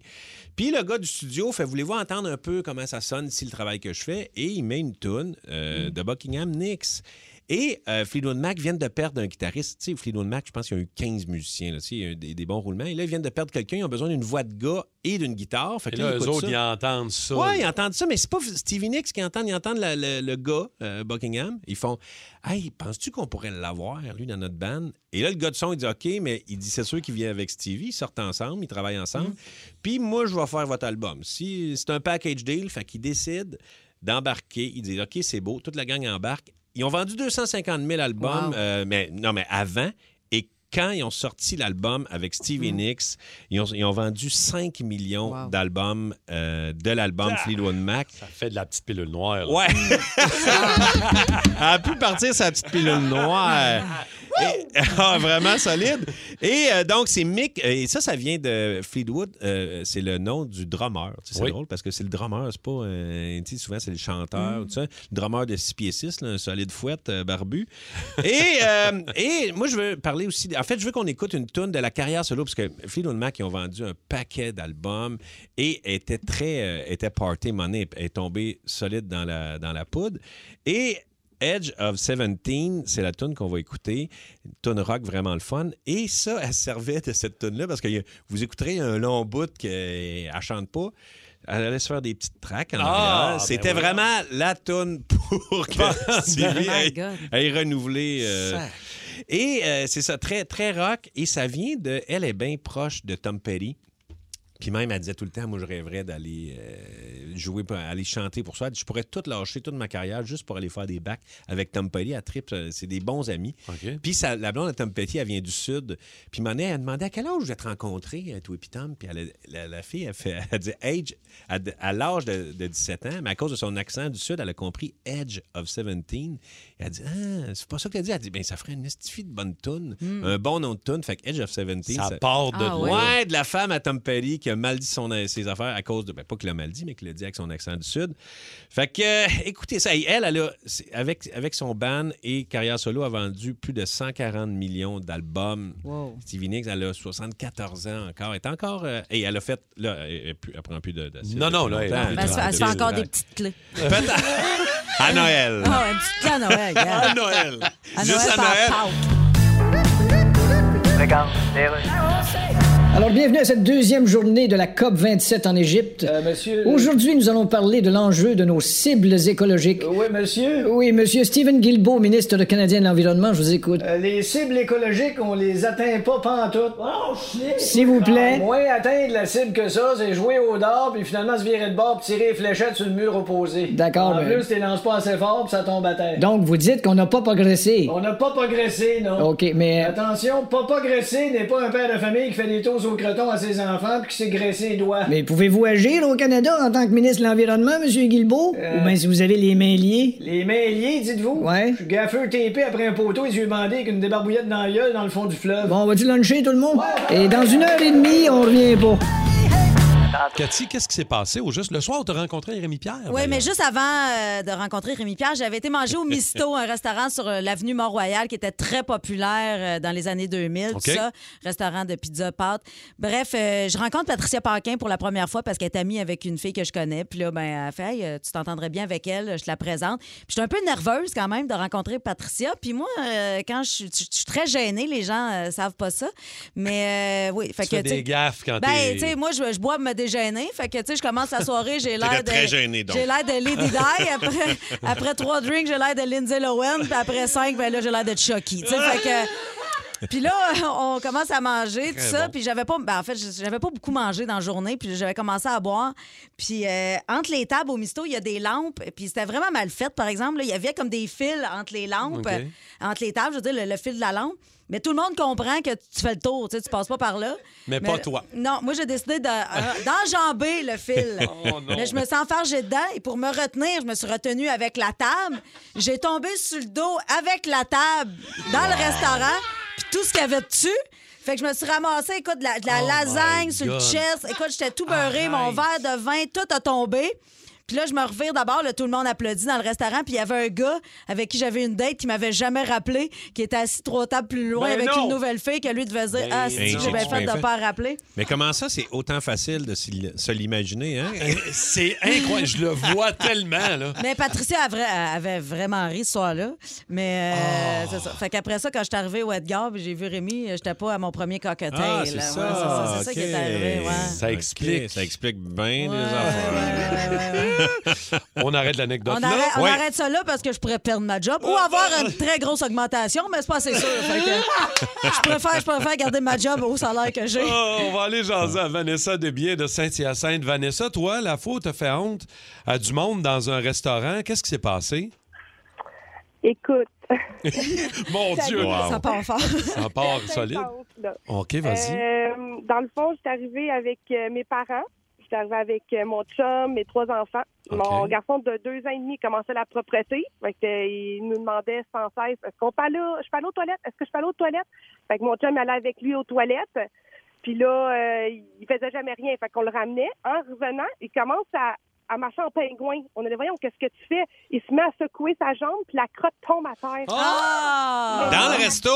Puis le gars du studio fait Voulez-vous entendre un peu comment ça sonne ici le travail que je fais? Et il met une tune euh, de Buckingham Nicks. Et euh, Fleetwood Mac viennent de perdre un guitariste. Tu sais, Fleetwood Mac, je pense qu'il y a eu 15 musiciens, là, tu sais, il y a eu des, des bons roulements. Et là, ils viennent de perdre quelqu'un, ils ont besoin d'une voix de gars et d'une guitare. Fait que Et là, eux autres, ça. ils entendent ça. Ouais, ils entendent ça, mais c'est pas Stevie Nicks qui entendent, ils entendent la- le gars, euh, Buckingham. Ils font Hey, penses-tu qu'on pourrait l'avoir, lui, dans notre band? Et là, le gars de son, il dit OK, mais il dit c'est sûr qu'il vient avec Stevie, ils sortent ensemble, ils travaillent ensemble. Mm. Puis moi, je vais faire votre album. Si c'est un package deal, fait qu'il décide d'embarquer. Il dit OK, c'est beau, toute la gang embarque. Ils ont vendu 250 000 albums, Wow. euh, mais non, mais avant. Et quand ils ont sorti l'album avec Stevie Nicks, ils ont, ils ont vendu 5 millions Wow. d'albums euh, de l'album Fleetwood Mac. Ça fait de la petite pilule noire. là. Ouais. Elle a pu partir sa petite pilule noire. Et- ah, vraiment solide. Et euh, donc, c'est Mick. euh, Et ça, ça vient de Fleetwood. euh, c'est le nom du drummer. Tu sais, C'est Oui. drôle parce que c'est le drummer. C'est pas. euh, tu sais, souvent, c'est le chanteur. tout ça. Le drummer de 6 pieds 6, un solide fouette barbu. Et, et moi, je veux parler aussi. En fait, je veux qu'on écoute une tune de la carrière solo parce que Fleetwood Mac, ils ont vendu un paquet d'albums et était très. était party money. est tombé solide dans la, dans la poudre. Et. Edge of 17, c'est la tune qu'on va écouter. Une tune rock vraiment le fun. Et ça, elle servait de cette tune-là parce que vous écouterez un long bout qu'elle ne chante pas. Elle allait se faire des petites tracks en Ah, ben C'était vraiment la tune pour que aille, God. aille renouveler. euh, et euh, c'est ça, très, très rock. Et ça vient de. Elle est bien proche de Tom Petty. Puis même, elle disait tout le temps, moi, je rêverais d'aller euh, jouer, pour- aller chanter pour ça. Je pourrais tout lâcher, toute ma carrière, juste pour aller faire des bacs avec Tom Petty. À Trip, euh, c'est des bons amis. Puis ça- la blonde de Tom Petty, elle vient du Sud. Puis Monet, elle demandait à quel âge vous êtes rencontrés, euh, toi et puis Tom? Puis elle la, la fille, elle, fait, elle dit age, à, à l'âge de, de 17 ans, mais à cause de son accent du Sud, elle a compris Edge of 17. Et elle dit, ah, c'est pas ça qu'elle dit. Elle dit, ben ça ferait une estifie de bonne tune, un bon nom de tune. Fait que Edge of 17, Ça ça- part de Ah, ouais. Ouais, de la femme à Tom Petty qui a mal dit son, ses affaires à cause de. Ben, pas qu'il a mal dit, mais qu'il l'a dit avec son accent du Sud. Fait que, euh, écoutez ça. Elle, elle a, avec, avec son band et carrière solo, a vendu plus de 140 millions d'albums. Wow. Stevie Nicks, elle a 74 ans encore. Elle est encore. euh, et elle a fait. Là, elle, elle, elle prend plus de. Non, non, là, longtemps. elle- Ben, elle fait- elle se fait de- encore de- des petites clés. À Noël. Ah, une petite clé à Noël, regarde. À Noël. À Juste Noël, à Noël. Pâques. Alors, bienvenue à cette deuxième journée de la COP 27 en Égypte. monsieur. Aujourd'hui, nous allons parler de l'enjeu de nos cibles écologiques. Oui, monsieur. Oui, monsieur Stephen Guilbeault, ministre de canadien de l'Environnement, je vous écoute. Euh, les cibles écologiques, on les atteint pas pantoute. Oh, shit. S'il vous plaît. Moins atteindre la cible que ça, c'est jouer au dard, puis finalement se virer de bord, puis tirer les fléchettes sur le mur opposé. D'accord, En ben- plus, tu lances pas assez fort, puis ça tombe à terre. Donc, vous dites qu'on n'a pas progressé. On n'a pas progressé, non. OK, mais... euh, Attention, pas progresser n'est pas un père de famille qui fait des tours au croton à ses enfants puis qui s'est graissé les doigts. Mais pouvez-vous agir au Canada en tant que ministre de l'Environnement, monsieur Guilbeault? Euh. Ou bien si vous avez les mains liées? Les mains liées, dites-vous? Ouais. Je suis gaffeux TP après un poteau et yeux bandés avec une débarbouillette dans la gueule dans le fond du fleuve. Bon, on va-tu luncher tout le monde? Et dans une heure et demie, on revient pas. Cathy, qu'est-ce qui s'est passé au juste? Le soir où tu as rencontré Rémi Pierre? Oui, mais juste avant euh, de rencontrer Rémi Pierre, j'avais été manger au Misto, un restaurant sur euh, l'avenue Mont-Royal qui était très populaire euh, dans les années 2000, OK. tout ça. Restaurant de pizza pâte. Bref, euh, je rencontre Patricia Paquin pour la première fois parce qu'elle est amie avec une fille que je connais. Puis là, ben, elle fait Hey, tu t'entendrais bien avec elle, je te la présente. Puis je suis un peu nerveuse quand même de rencontrer Patricia. Puis moi, quand je suis je suis très gênée, les gens savent pas ça. Mais oui, fait Tu que fais des gaffes quand ben, tu sais, moi, je, je bois me Fait que, tu sais, je commence la soirée, j'ai l'air de. très gênée, donc. J'ai l'air de Lady Di. Après, après trois drinks, j'ai l'air de Lindsay Lohan. Puis après cinq, ben là, j'ai l'air de Chucky. Tu sais, fait que. Puis là, on commence à manger, tout ça. Puis j'avais pas. Ben, en fait, j'avais pas beaucoup mangé dans la journée. Puis j'avais commencé à boire. Puis euh, entre les tables au Misto, il y a des lampes. Puis c'était vraiment mal fait, par exemple. là. Il y avait comme des fils entre les lampes, euh, entre les tables, je veux dire, le, le fil de la lampe. Mais tout le monde comprend que tu fais le tour, tu sais, tu passes pas par là. Mais pas toi. Non, moi, j'ai décidé de- euh, d'enjamber le fil. Oh. Mais je me suis enfargée dedans et pour me retenir, je me suis retenue avec la table. J'ai tombé sur le dos avec la table dans le restaurant, puis tout ce qu'il y avait dessus. Fait que je me suis ramassée, écoute, de la, de la Oh lasagne sur le chest. Écoute, j'étais tout beurré, mon verre de vin, tout a tombé. Puis là, je me revire d'abord, là, tout le monde applaudit dans le restaurant. Puis il y avait un gars avec qui j'avais une date qui m'avait jamais rappelé, qui était assis trois tables plus loin Ben avec non. une nouvelle fille que lui devait se dire Ben Ah, si j'ai bien fait de fait? pas rappeler. Mais comment ça, c'est autant facile de se l'imaginer, hein? C'est incroyable. Je le vois tellement, là. Mais Patricia avait vraiment ri ce soir-là. Mais euh, c'est ça. Fait qu'après ça, quand je suis arrivée au Edgar puis j'ai vu Rémi, j'étais pas à mon premier cocktail. Ah, c'est ça. Ouais, c'est ça, qui est arrivé. Ouais. Ça explique. Ça explique bien Ouais, des affaires. On arrête l'anecdote On, là. arrête, on Ouais. arrête ça là parce que je pourrais perdre ma job ou avoir une très grosse augmentation, mais c'est pas assez sûr. Fait que je, préfère, je préfère garder ma job au salaire que j'ai. Ah, on va aller jaser à Vanessa Desbiens de Saint-Hyacinthe. Vanessa, toi, la faute te fait honte à du monde dans un restaurant. Qu'est-ce qui s'est passé? Écoute. Mon Dieu! Wow. Ça part fort. Ça part solide. OK, vas-y. Euh, dans le fond, j'étais arrivée avec euh, mes parents. Arrivée avec euh, mon chum, mes trois enfants. Mon garçon de deux ans et demi commençait la propreté. Fait que, euh, il nous demandait sans cesse est-ce qu'on peut aller, je peux aller aux toilettes? Est-ce que je peux aller aux toilettes? Fait que mon chum allait avec lui aux toilettes. Puis là, euh, il faisait jamais rien. Fait qu'on le ramenait. En revenant, il commence à, à marcher en pingouin. On a dit voyons, qu'est-ce que tu fais? Il se met à secouer sa jambe, puis la crotte tombe à terre. Ah! Dans le resto?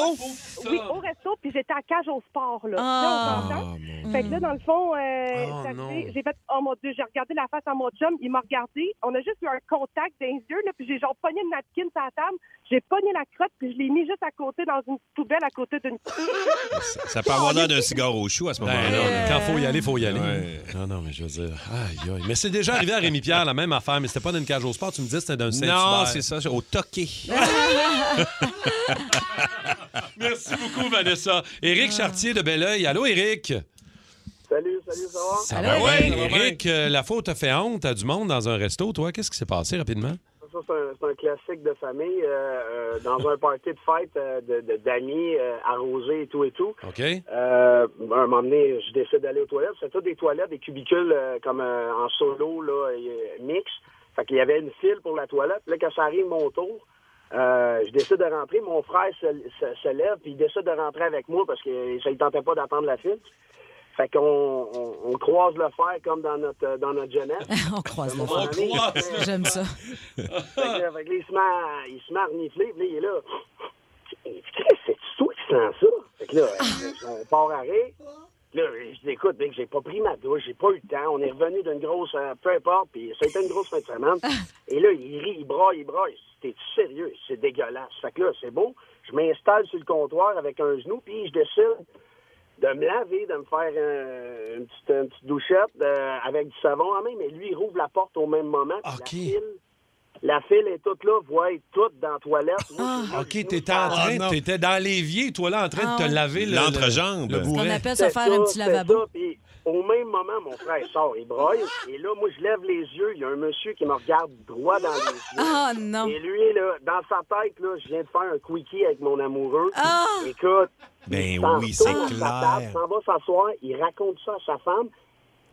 Oui, au resto, puis j'étais à cage au sport, là. Ah. Là, on s'entend? Fait que là, dans le fond, euh, Oh, arrivé, j'ai fait, oh mon Dieu, j'ai regardé la face à mon chum, il m'a regardé, on a juste eu un contact dans les yeux, là, puis j'ai genre pogné une napkin sur la table, j'ai pogné la crotte, puis je l'ai mis juste à côté dans une poubelle à côté d'une. Ça peut avoir l'air d'un cigare au chou à ce Ben moment-là. non, quand faut y aller, faut y aller. Ouais. Non, non, mais je veux dire, aïe, aïe. Mais c'est déjà arrivé à Rémi-Pierre, la même affaire, mais c'était pas dans une cage au sport. Tu me dis que c'était d'un Saint-Hubert. Non, c'est ça, au toqué. Merci beaucoup, Vanessa. Éric Chartier de Belleuil. Allô, Éric? Salut, salut, ça va? Ça va bien? Éric? Éric, euh, la faute a fait honte à du monde dans un resto. Toi, qu'est-ce qui s'est passé rapidement? Ça, c'est un, classique de famille. euh, euh, dans un party de fête euh, de- d'amis arrosés et tout et tout. OK? Euh, à un moment donné, je décide d'aller aux toilettes. C'est tout des toilettes, des cubicules comme en solo, là, mix. Fait qu'il y avait une file pour la toilette. Là, quand ça arrive mon tour, euh, je décide de rentrer. Mon frère se, se- se lève, puis il décide de rentrer avec moi parce que ça ne tentait pas d'attendre la file. Fait qu'on on, on croise le fer comme dans notre, dans notre jeunesse. On croise le fer. J'aime ça. fait que, fait il se met à, il se met à renifler, puis là, il est là. C'est toi qui sens ça? Fait que là, euh, on part à rire. Là, je dis, écoute, mec, j'ai pas pris ma douche, j'ai pas eu le temps. On est revenu d'une grosse, euh, peu importe, puis ça a été une grosse fin de semaine. Et là, il rit, il braille, il braille. T'es-tu sérieux? C'est dégueulasse. Fait que là, c'est beau. Je m'installe sur le comptoir avec un genou, puis je décide de me laver, de me faire une, petite, une petite douchette euh, avec du savon en main, mais lui, il rouvre la porte au même moment. puis OK. La file, la file est toute là, voit toute dans la toilette. Moi, suis OK, t'étais en train, t'étais dans l'évier, toi là, en train Ah de te ouais. laver le- L'entrejambe. le On appelle C'est faire ça, un petit lavabo. ça, puis au même moment, mon frère sort, il broye. Et là, moi, je lève les yeux. Il y a un monsieur qui me regarde droit dans les yeux. Ah non. Et lui, là, dans sa tête, là, je viens de faire un quickie avec mon amoureux. Ah! Écoute, Ben il s'en oui, c'est clair. s'en va s'asseoir, il raconte ça à sa femme,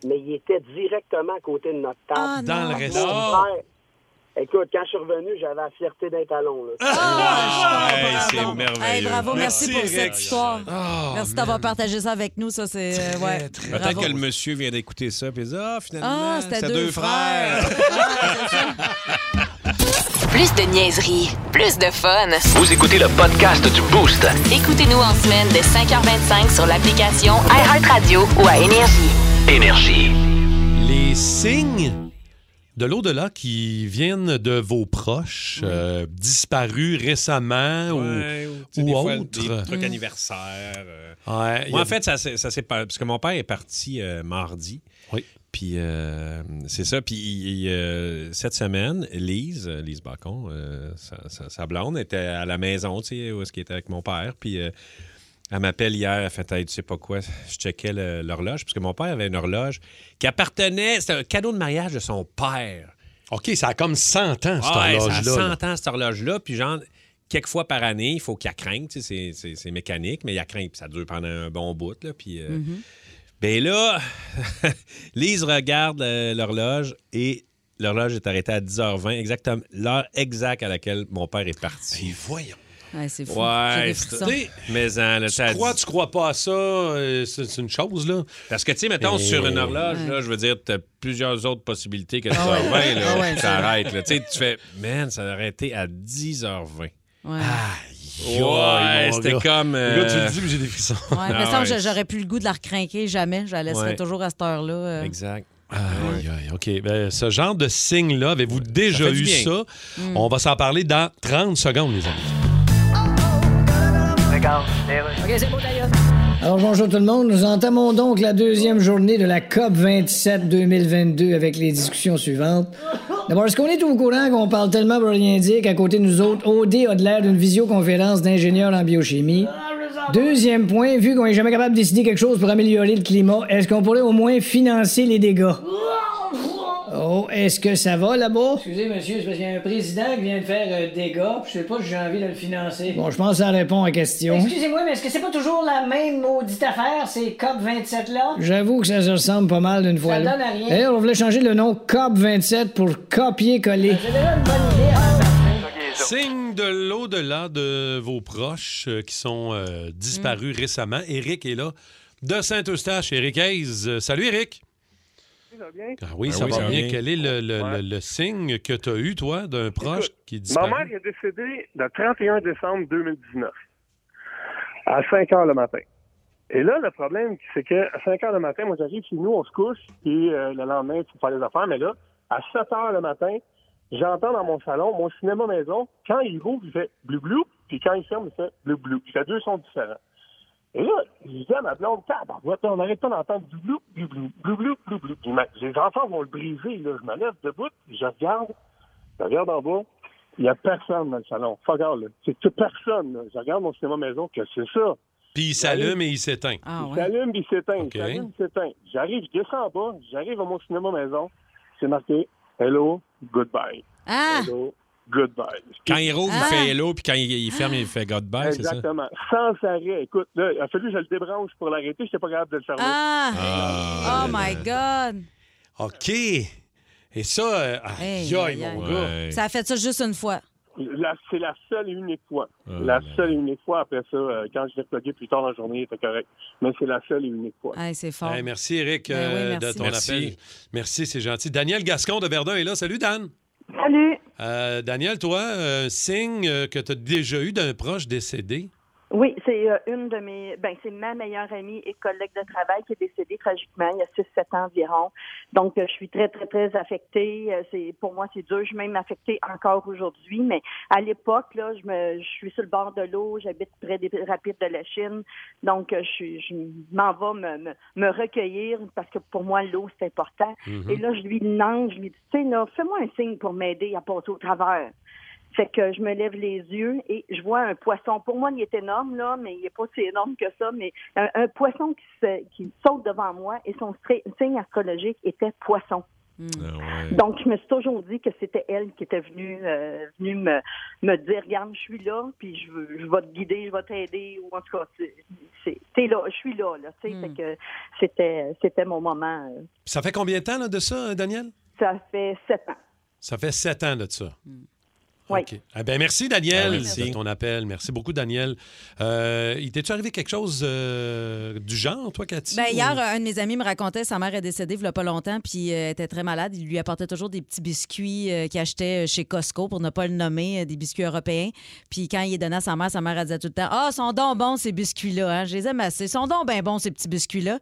mais il était directement à côté de notre table. Ah, Dans non. le resto. Écoute, quand je suis revenu, j'avais la fierté d'un talon. Là. Ah, Hey, c'est bravo. merveilleux. Hey, bravo, merci, Merci, pour cette histoire. Ah, merci d'avoir partagé ça avec nous. Ça, c'est. euh, ouais. Peut-être Bravo. que le monsieur vient d'écouter ça et dit Ah, finalement, Ah, c'était c'est deux, frères. Plus de niaiserie, plus de fun. Vous écoutez le podcast du Boost. Écoutez-nous en semaine de 5h25 sur l'application iHeartRadio ou à Énergie. Énergie. Les signes de l'au-delà qui viennent de vos proches, euh, disparus récemment Ouais, ou, ou autres. des trucs anniversaires. euh. Ouais, Moi, a- en fait, ça, s'est- ça s'est pas- parce que mon père est parti euh, mardi. Oui. Puis euh, c'est ça. Puis cette semaine, Lise, Lise Bacon, sa, sa- sa blonde, était à la maison, tu sais, où est-ce qu'il était avec mon père. Puis elle m'appelle hier, elle fait Hey, tu sais pas quoi, je checkais l'horloge, parce que mon père avait une horloge qui appartenait, c'était un cadeau de mariage de son père. OK, ça a comme 100 ans, cette Ah ouais, ça a horloge-là. 100 ans, cette horloge-là. Puis genre, quelques fois par année, il faut qu'elle craigne. tu sais, C'est, mécanique, mais il a craint. Puis ça dure pendant un bon bout. Là, puis, euh, Ben là, Lise regarde euh, l'horloge et l'horloge est arrêtée à 10h20, exactement l'heure exacte à laquelle mon père est parti. voyons. Ouais, c'est fou. Ouais, c'est- mais en, là, Tu ça crois, dit- tu crois pas à ça, euh, c'est c'est une chose, là. Parce que, tu sais, mettons, Et- sur une horloge, Ouais. là, je veux dire, tu as plusieurs autres possibilités que 10h20, Ah ouais. là, Ah ouais, ça arrête. là. Tu sais, tu fais, man, ça aurait été à 10h20. Ouais. Ouais, mon c'était gars. comme. Le gars, tu euh, le dis, mais j'ai des frissons. Ouais, mais Ah ça, ouais. j'aurais plus le goût de la recrinquer jamais. Je la laisserais Ouais. toujours à cette heure-là. euh. Exact. Aïe, aïe, OK. Ben, ce genre de signe-là, avez-vous déjà du eu bien. ça? Mm. On va s'en parler dans 30 secondes, les amis. OK, c'est beau d'ailleurs. Alors bonjour tout le monde, nous entamons donc la deuxième journée de la COP 27 2022 avec les discussions suivantes. D'abord, est-ce qu'on est au courant qu'on parle tellement pour rien dire qu'à côté de nous autres, OD a de l'air d'une visioconférence d'ingénieurs en biochimie? Deuxième point, vu qu'on est jamais capable de décider quelque chose pour améliorer le climat, est-ce qu'on pourrait au moins financer les dégâts? Oh, est-ce que ça va là-bas? Excusez, monsieur, c'est parce qu'il y a un président qui vient de faire euh, des gars, puis je sais pas si j'ai envie de le financer. Bon, je pense que ça répond à la question. Excusez-moi, mais est-ce que c'est pas toujours la même maudite affaire, ces COP27-là? J'avoue que ça se ressemble pas mal d'une fois. Ça là. donne à rien. D'ailleurs, on voulait changer le nom COP27 pour copier-coller. C'est déjà une bonne idée, hein? Signe de l'au-delà de vos proches euh, qui sont euh, disparus récemment. Éric est là de Saint-Eustache. Éric Hayes. Euh, salut, Éric. Bien? Ah oui, Ah ça oui, va ça bien. bien. Quel est le, le- Ouais. le- le signe que tu as eu, toi, d'un proche Écoute, qui est Ma mère est décédée le 31 décembre 2019, à 5 heures le matin. Et là, le problème, c'est que à 5 heures le matin, moi, j'arrive chez nous, on se couche, puis euh, le lendemain, il faut faire les affaires. Mais là, à 7 heures le matin, j'entends dans mon salon, mon cinéma maison, quand il ouvre, il fait bleu bleu, puis quand il ferme, il fait bleu bleu. Il fait deux sons différents. Et là, je dis à ma blonde, tabarouette, on n'arrête pas d'entendre du blou, blou, blou, blou, blou, blou, blou. Les enfants vont le briser, là. Je me lève debout, je regarde, je regarde en bas, il n'y a personne dans le salon. Fuck all, là. C'est personne, là. Je regarde mon cinéma maison, que c'est ça. Puis il s'allume et il s'éteint. Ah, Il ouais. s'allume, puis il s'éteint. Il s'allume, il s'éteint. J'arrive, je descends en bas, j'arrive à mon cinéma maison, c'est marqué Hello, goodbye. Ah! Hello, goodbye. Quand il rouvre, Ah. il fait hello, puis quand il, il ferme, il fait goodbye, c'est ça? Exactement. Sans arrêt. Écoute, là, il a fallu que je le débranche pour l'arrêter. Je n'étais pas capable de le fermer. Ah! Ah, Oh my God! OK. Et ça, euh, Hey, mon aïe. gars. Ouais. Ça a fait ça juste une fois. C'est la seule et unique fois. Ah, la seule et unique fois. Après ça, euh, quand je l'ai plugué plus tard dans la journée, il était correct. Mais c'est la seule et unique fois. Hey, c'est fort. Hey, merci, Eric, Ben oui, euh, merci. de ton Merci. appel. Merci, c'est gentil. Daniel Gascon de Verdun est là. Salut, Dan. Salut. Euh, Daniel, toi, un signe euh, que tu as déjà eu d'un proche décédé? Oui, c'est euh, une de mes, ben c'est ma meilleure amie et collègue de travail qui est décédée tragiquement il y a 6-7 ans environ. Donc, euh, je suis très, très, très affectée. Euh, C'est pour moi, c'est dur. Je suis même affectée encore aujourd'hui. Mais à l'époque, là, je me, je suis sur le bord de l'eau. J'habite près des rapides de la Chine. Donc, je, suis- je m'en vais me, me, me recueillir parce que pour moi, l'eau, c'est important. Et là, je lui lance, je lui dis, tu sais, là, fais-moi un signe pour m'aider à passer au travers. Fait que je me lève les yeux et je vois un poisson. Pour moi, il est énorme, là, mais il n'est pas si énorme que ça. Mais un, un poisson qui, se- qui saute devant moi et son signe astrologique était poisson. Ah, ouais. Donc, je me suis toujours dit que c'était elle qui était venue, euh, venue me, me dire, regarde, je suis là, puis je, veux- je vais te guider, je vais t'aider, ou en tout cas, t'es là, je suis là, là, Mm. fait que c'était, c'était mon moment. euh. Ça fait combien de temps là, de ça, euh, Daniel? Ça fait sept ans. Ça fait sept ans de ça. Oui. OK. Eh ben, merci, Daniel, Ah, merci. de ton appel. Merci beaucoup, Daniel. Euh, il t'est-tu arrivé quelque chose euh, du genre, toi, Cathy? Ben, ou- hier, un de mes amis me racontait sa mère est décédée il y a pas longtemps, puis euh, elle était très malade. Il lui apportait toujours des petits biscuits euh, qu'il achetait chez Costco, pour ne pas le nommer, euh, des biscuits européens. Puis quand il est donné à sa mère, sa mère, elle disait tout le temps Ah, sont donc bons, ces biscuits-là. Hein? Je les aime assez. Ils sont donc bien bons, ces petits biscuits-là.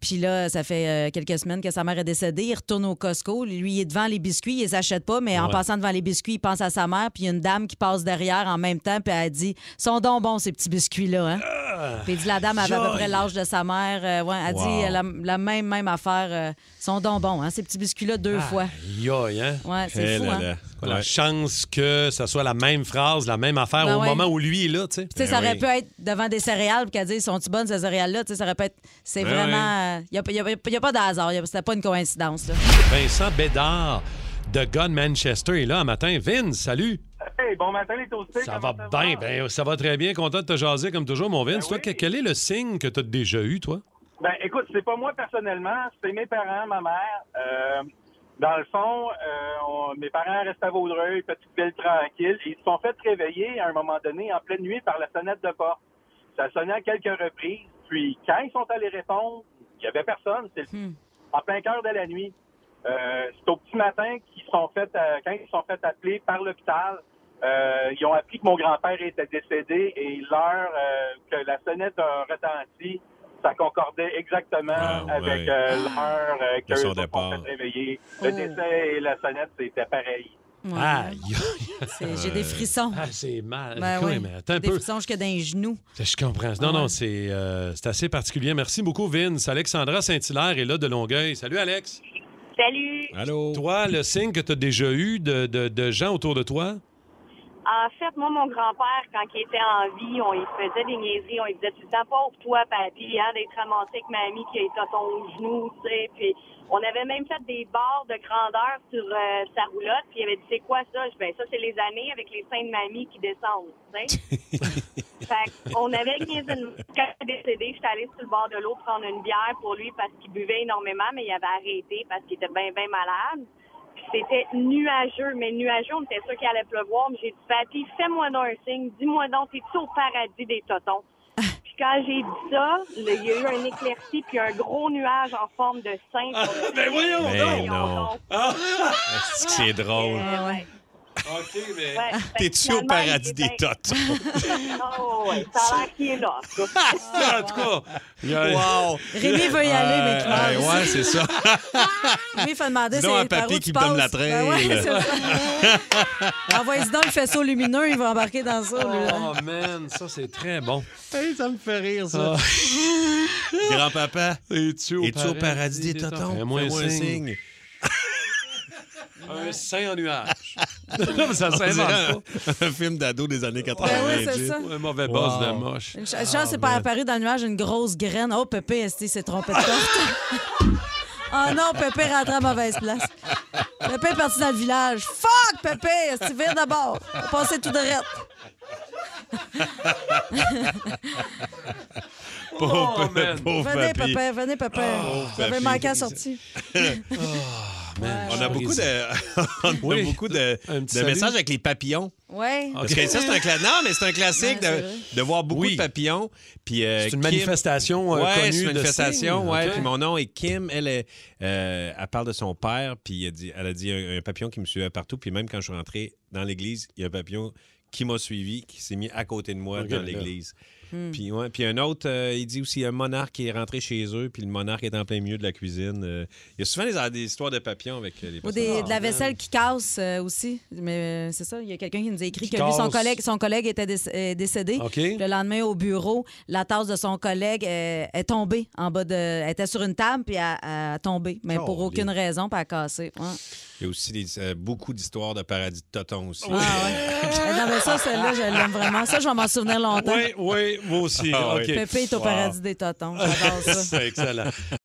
Puis là, ça fait euh, quelques semaines que sa mère est décédée. Il retourne au Costco. Lui, il est devant les biscuits. Il les achète pas, mais en passant devant les biscuits, il pense à sa mère. Puis il y a une dame qui passe derrière en même temps, puis elle dit sont donc bons, ces petits biscuits-là. Hein? Puis il dit la dame avait à peu près l'âge de sa mère. Euh, ouais, elle Wow. dit euh, la, la même, même affaire. euh, sont donc bons, hein, ces petits biscuits-là, deux fois. Aïe, hein? Ouais, c'est Eh fou, là hein? là. La Ouais. chance que ça soit la même phrase, la même affaire Ben au ouais. moment où lui est là, tu sais. Tu sais, ça Ben aurait oui. pu être devant des céréales, puis qu'elle dise sont-tu bonnes ces céréales-là? Tu sais, ça aurait pu être. C'est Ben vraiment. Il n'y a, y a- y a pas de hasard. C'était pas une coïncidence. Là. Vincent Bédard de God Manchester est là un matin. Vince, salut! Hey, bon matin, les toastés. Ça va bien, ben, ça va très bien. Content de te jaser comme toujours, mon Vince. toi, oui. que- quel est le signe que tu as déjà eu, toi? Ben, écoute, c'est pas moi personnellement, c'est mes parents, ma mère. Euh, Dans le fond, euh, on- mes parents restent à Vaudreuil, petite ville tranquille. et Ils se sont fait réveiller à un moment donné en pleine nuit par la sonnette de porte. Ça sonnait à quelques reprises. Puis quand ils sont allés répondre, il y avait personne. C'est le- en plein cœur de la nuit. Euh, c'est au petit matin qu'ils sont fait, euh, quand ils sont fait appeler par l'hôpital. euh, ils ont appris que mon grand-père était décédé et l'heure euh, que la sonnette a retenti, ça concordait exactement Ah, avec ouais. euh, l'heure euh, que fait réveiller. Le Oh. décès et la sonnette, c'était pareil. Ouais. Aïe, C'est- J'ai des frissons. Ah, c'est mal. Ben Oui, mais attends un des peu. frissons jusque dans les genoux. Je comprends. Non, non, c'est euh, c'est assez particulier. Merci beaucoup, Vince. Alexandra Saint-Hilaire est là de Longueuil. Salut, Alex. Salut. Allô? Toi, le signe que tu as déjà eu de, de- de gens autour de toi? En fait, moi, mon grand-père, quand il était en vie, on lui faisait des niaiseries. On lui disait tout le temps, pauvre toi, papy, hein, d'être ramassé avec mamie qui a été à ton genou, tu sais. Puis on avait même fait des barres de grandeur sur euh, sa roulotte. Puis il avait dit, c'est quoi ça? Je ben, ça, c'est les années avec les seins de mamie qui descendent, tu sais. fait qu'on avait niaisé une... Quand il est décédé, j'étais allée sur le bord de l'eau prendre une bière pour lui parce qu'il buvait énormément, mais il avait arrêté parce qu'il était bien, bien malade. C'était nuageux, mais nuageux, on était sûr qu'il allait pleuvoir. Mais j'ai dit, Papy, fais-moi donc un signe, dis-moi donc, t'es-tu au paradis des totons? Puis quand j'ai dit ça, là, il y a eu un éclairci puis un gros nuage en forme de sein. Ben voyons donc! non! Que c'est drôle? Euh, ouais. OK, mais. Ouais, T'es-tu au paradis des totes? Oh, ouais, ça a l'air qu'il est là. en tout cas. Wow! Rémi veut y aller, mais Euh, ouais, c'est ça. Il fait demander par papy où qui me donne la Ben ouais, traîne. c'est ça. Envoyez donc le faisceau lumineux, il va embarquer dans ça. Oh, man, ça, c'est très bon. Hey, ça me fait rire, Ah. Grand-papa, Es-tu au, es-tu au paradis des totons? Fais-moi un Fais-moi un signe. signe. Un sein en nuage. non, mais ça s'invente pas. un, film d'ado des années 80. Ben oui, c'est ça. Un mauvais boss Wow. de moche. Une ch- chance, c'est pas apparu dans le nuage une grosse graine. Oh, Pépé, esti, s'est trompé de porte. oh non, Pépé est rentré à mauvaise place. Pépé est parti dans le village. Fuck, Pépé, esti, vire d'abord. Passer tout de rette. Pauvre, Oh, man. pauvre Venez. Pépé, venez, Pépé. Vous avez manqué à la On a beaucoup de, on a Oui. beaucoup de, messages avec les papillons. Ouais. Parce que ça, c'est un classique. Non, mais c'est un classique Ouais, c'est de, voir beaucoup Oui. de papillons. Puis, euh, C'est une Kim- manifestation euh, Ouais, connue c'est une de manifestation. signes. Ouais. OK. Puis mon nom est Kim. Elle, est, euh, elle parle de son père. Puis elle, dit, elle a dit un, un papillon qui me suivait partout. Puis même quand je suis rentré dans l'église, il y a un papillon qui m'a suivi, qui s'est mis à côté de moi OK, dans l'église. Hmm. Puis, ouais, puis un autre, euh, il dit aussi un monarque qui est rentré chez eux, puis le monarque est en plein milieu de la cuisine. Euh, il y a souvent des, des histoires de papillons avec euh, les Ou des- de la vaisselle qui casse euh, aussi. Mais c'est ça, il y a quelqu'un qui nous a écrit Qui que lui, son collègue, son collègue était déc- décédé. Le lendemain, au bureau, la tasse de son collègue est tombée en bas de. Elle était sur une table, puis elle elle a tombé. Mais pour Oh, aucune bien. raison, puis elle a cassé. Ouais. Il y a aussi des- euh, beaucoup d'histoires de paradis de Toton aussi. Ah, ouais. Non, mais ça, celle-là, je l'aime vraiment. Ça, je vais m'en souvenir longtemps. Oui, oui, moi aussi. Ah. Pépé est au Wow. paradis des totons. J'adore ça. C'est excellent.